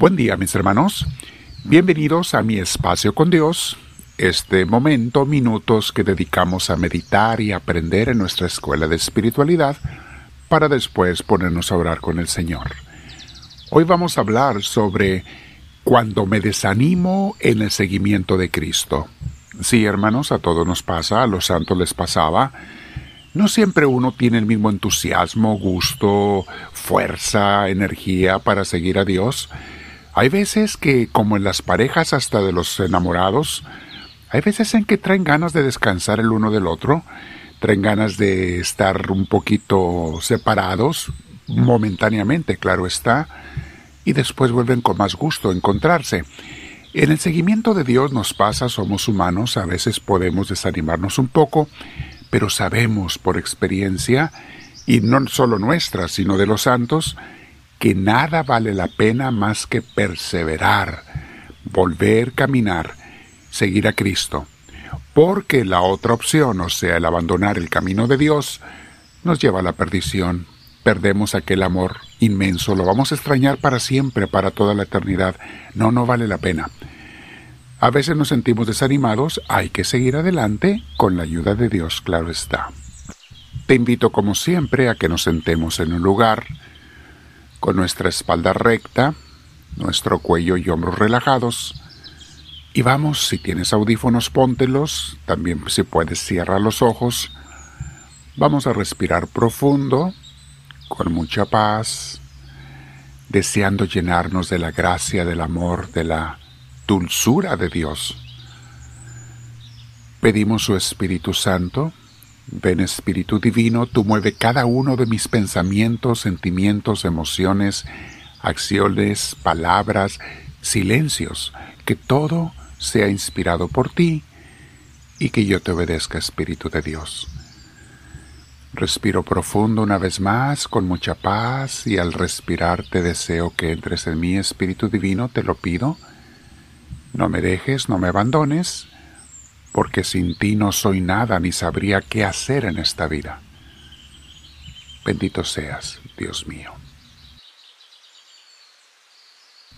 Buen día mis hermanos, bienvenidos a mi espacio con Dios, este momento, minutos que dedicamos a meditar y aprender en nuestra escuela de espiritualidad para después ponernos a orar con el Señor. Hoy vamos a hablar sobre cuando me desanimo en el seguimiento de Cristo. Sí, hermanos, a todos nos pasa, a los santos les pasaba. No siempre uno tiene el mismo entusiasmo, gusto, fuerza, energía para seguir a Dios. Hay veces que, como en las parejas hasta de los enamorados, hay veces en que traen ganas de descansar el uno del otro, traen ganas de estar un poquito separados, momentáneamente, claro está, y después vuelven con más gusto a encontrarse. En el seguimiento de Dios nos pasa, somos humanos, a veces podemos desanimarnos un poco, pero sabemos por experiencia, y no solo nuestra, sino de los santos, que nada vale la pena más que perseverar, volver, caminar, seguir a Cristo, porque la otra opción, o sea, el abandonar el camino de Dios, nos lleva a la perdición. Perdemos aquel amor inmenso, lo vamos a extrañar para siempre, para toda la eternidad. No, no vale la pena. A veces nos sentimos desanimados, hay que seguir adelante con la ayuda de Dios, claro está. Te invito como siempre a que nos sentemos en un lugar, con nuestra espalda recta, nuestro cuello y hombros relajados. Y vamos, si tienes audífonos, póntelos, también si puedes cierra los ojos. Vamos a respirar profundo, con mucha paz, deseando llenarnos de la gracia, del amor, de la dulzura de Dios. Pedimos su Espíritu Santo Ven Espíritu Divino, tú mueve cada uno de mis pensamientos, sentimientos, emociones, acciones, palabras, silencios, que todo sea inspirado por ti y que yo te obedezca, Espíritu de Dios. Respiro profundo una vez más, con mucha paz, y al respirar te deseo que entres en mí, Espíritu Divino, te lo pido. No me dejes, no me abandones, porque sin ti no soy nada ni sabría qué hacer en esta vida. Bendito seas, Dios mío.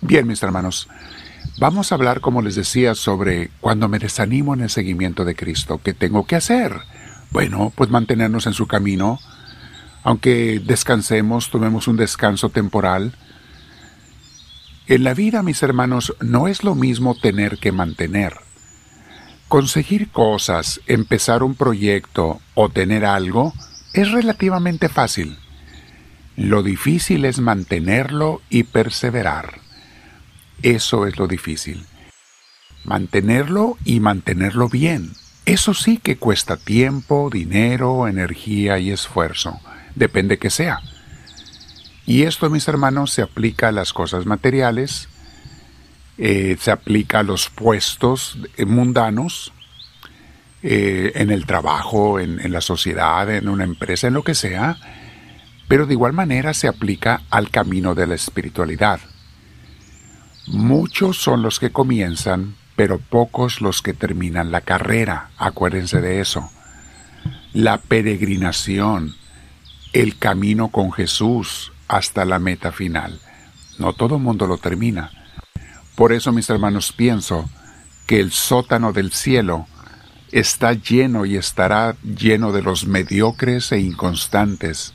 Bien, mis hermanos, vamos a hablar, como les decía, sobre cuando me desanimo en el seguimiento de Cristo. ¿Qué tengo que hacer? Bueno, pues mantenernos en su camino, aunque descansemos, tomemos un descanso temporal. En la vida, mis hermanos, no es lo mismo tener que mantener. Conseguir cosas, empezar un proyecto o tener algo es relativamente fácil. Lo difícil es mantenerlo y perseverar. Eso es lo difícil. Mantenerlo y mantenerlo bien. Eso sí que cuesta tiempo, dinero, energía y esfuerzo. Depende que sea. Y esto, mis hermanos, se aplica a las cosas materiales, eh, se aplica a los puestos mundanos, eh, en el trabajo, en, en la sociedad, en una empresa, en lo que sea, pero de igual manera se aplica al camino de la espiritualidad. Muchos son los que comienzan, pero pocos los que terminan la carrera, acuérdense de eso. La peregrinación, el camino con Jesús hasta la meta final. No todo el mundo lo termina. Por eso, mis hermanos, pienso que el sótano del cielo está lleno y estará lleno de los mediocres e inconstantes.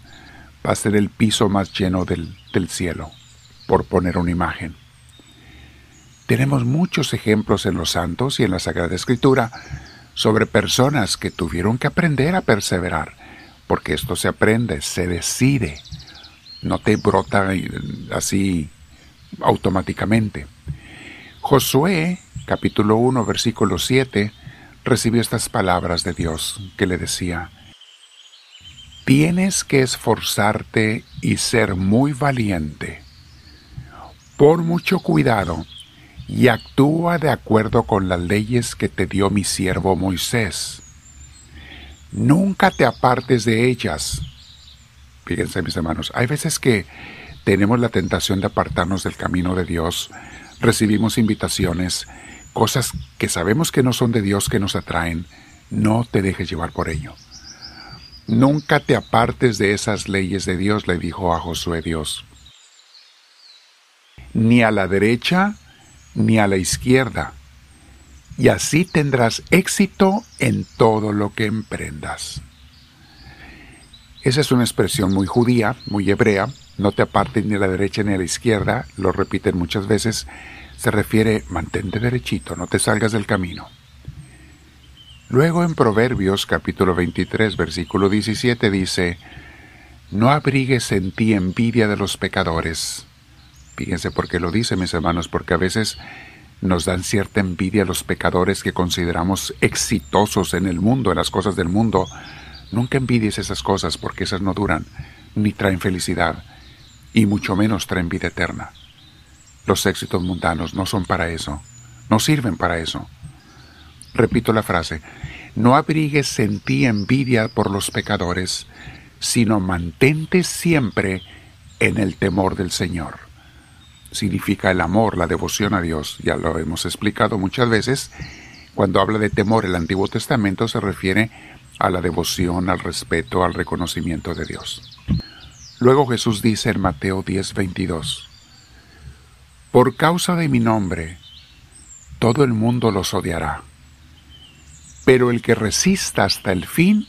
Va a ser el piso más lleno del, del cielo, por poner una imagen. Tenemos muchos ejemplos en los santos y en la Sagrada Escritura sobre personas que tuvieron que aprender a perseverar, porque esto se aprende, se decide, no te brota así automáticamente. Josué, capítulo 1, versículo 7, recibió estas palabras de Dios que le decía, Tienes que esforzarte y ser muy valiente. Pon mucho cuidado y actúa de acuerdo con las leyes que te dio mi siervo Moisés. Nunca te apartes de ellas. Fíjense mis hermanos, hay veces que tenemos la tentación de apartarnos del camino de Dios recibimos invitaciones, cosas que sabemos que no son de Dios que nos atraen, no te dejes llevar por ello. Nunca te apartes de esas leyes de Dios, le dijo a Josué Dios. ni a la derecha ni a la izquierda, y así tendrás éxito en todo lo que emprendas. Esa es una expresión muy judía, muy hebrea, no te apartes ni a la derecha ni a la izquierda, lo repiten muchas veces, se refiere mantente derechito, no te salgas del camino. Luego en Proverbios capítulo 23 versículo 17 dice, No abrigues en ti envidia de los pecadores. Fíjense por qué lo dice, mis hermanos, porque a veces nos dan cierta envidia los pecadores que consideramos exitosos en el mundo, en las cosas del mundo, Nunca envidies esas cosas porque esas no duran, ni traen felicidad, y mucho menos traen vida eterna. Los éxitos mundanos no son para eso, no sirven para eso. Repito la frase, no abrigues en ti envidia por los pecadores, sino mantente siempre en el temor del Señor. Significa el amor, la devoción a Dios, ya lo hemos explicado muchas veces. Cuando habla de temor el Antiguo Testamento se refiere a la devoción, al respeto, al reconocimiento de Dios. Luego Jesús dice en Mateo 10:22, Por causa de mi nombre, todo el mundo los odiará, pero el que resista hasta el fin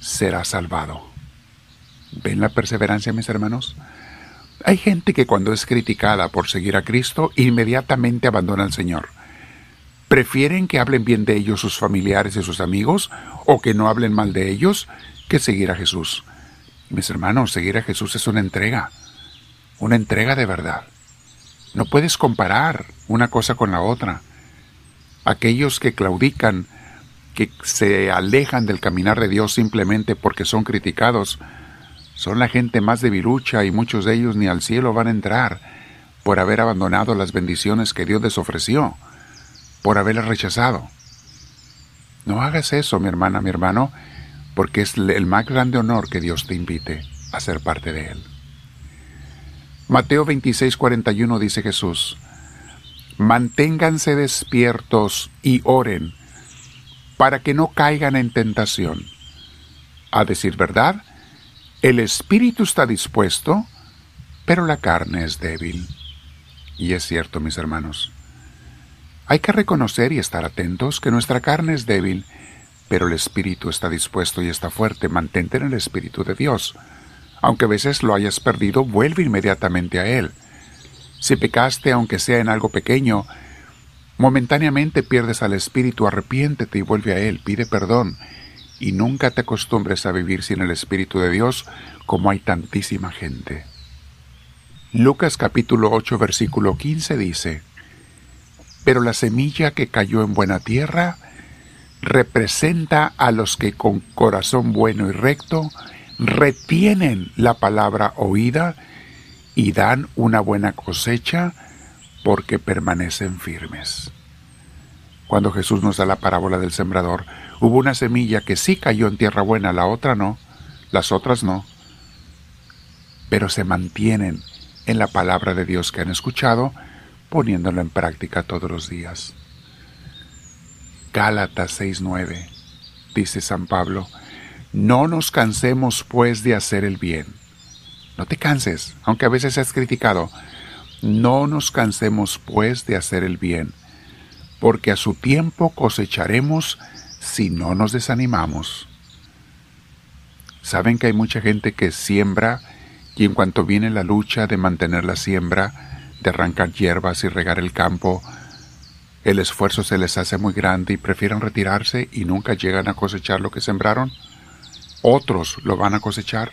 será salvado. ¿Ven la perseverancia, mis hermanos? Hay gente que cuando es criticada por seguir a Cristo, inmediatamente abandona al Señor. Prefieren que hablen bien de ellos sus familiares y sus amigos o que no hablen mal de ellos que seguir a Jesús. Mis hermanos, seguir a Jesús es una entrega, una entrega de verdad. No puedes comparar una cosa con la otra. Aquellos que claudican, que se alejan del caminar de Dios simplemente porque son criticados, son la gente más debilucha y muchos de ellos ni al cielo van a entrar por haber abandonado las bendiciones que Dios les ofreció por haberla rechazado. No hagas eso, mi hermana, mi hermano, porque es el más grande honor que Dios te invite a ser parte de Él. Mateo 26, 41 dice Jesús, Manténganse despiertos y oren para que no caigan en tentación. A decir verdad, el espíritu está dispuesto, pero la carne es débil. Y es cierto, mis hermanos. Hay que reconocer y estar atentos que nuestra carne es débil, pero el espíritu está dispuesto y está fuerte. Mantente en el espíritu de Dios. Aunque a veces lo hayas perdido, vuelve inmediatamente a Él. Si pecaste, aunque sea en algo pequeño, momentáneamente pierdes al espíritu, arrepiéntete y vuelve a Él, pide perdón, y nunca te acostumbres a vivir sin el espíritu de Dios como hay tantísima gente. Lucas capítulo 8 versículo 15 dice, pero la semilla que cayó en buena tierra representa a los que con corazón bueno y recto retienen la palabra oída y dan una buena cosecha porque permanecen firmes. Cuando Jesús nos da la parábola del sembrador, hubo una semilla que sí cayó en tierra buena, la otra no, las otras no, pero se mantienen en la palabra de Dios que han escuchado poniéndolo en práctica todos los días. Gálatas 6:9 dice San Pablo, no nos cansemos pues de hacer el bien. No te canses, aunque a veces seas criticado. No nos cansemos pues de hacer el bien, porque a su tiempo cosecharemos si no nos desanimamos. Saben que hay mucha gente que siembra y en cuanto viene la lucha de mantener la siembra, de arrancar hierbas y regar el campo, el esfuerzo se les hace muy grande y prefieren retirarse y nunca llegan a cosechar lo que sembraron. Otros lo van a cosechar.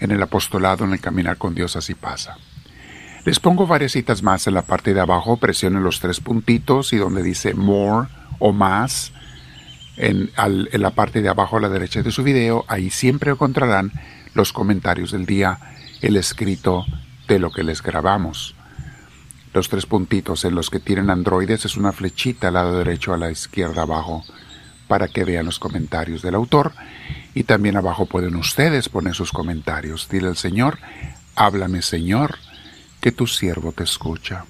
En el apostolado, en el caminar con Dios, así pasa. Les pongo varias citas más en la parte de abajo, presionen los tres puntitos y donde dice more o más, en, en la parte de abajo a la derecha de su video, ahí siempre encontrarán los comentarios del día, el escrito de lo que les grabamos. Los tres puntitos en los que tienen androides es una flechita al lado derecho a la izquierda abajo para que vean los comentarios del autor y también abajo pueden ustedes poner sus comentarios. Dile al Señor, háblame Señor, que tu siervo te escucha.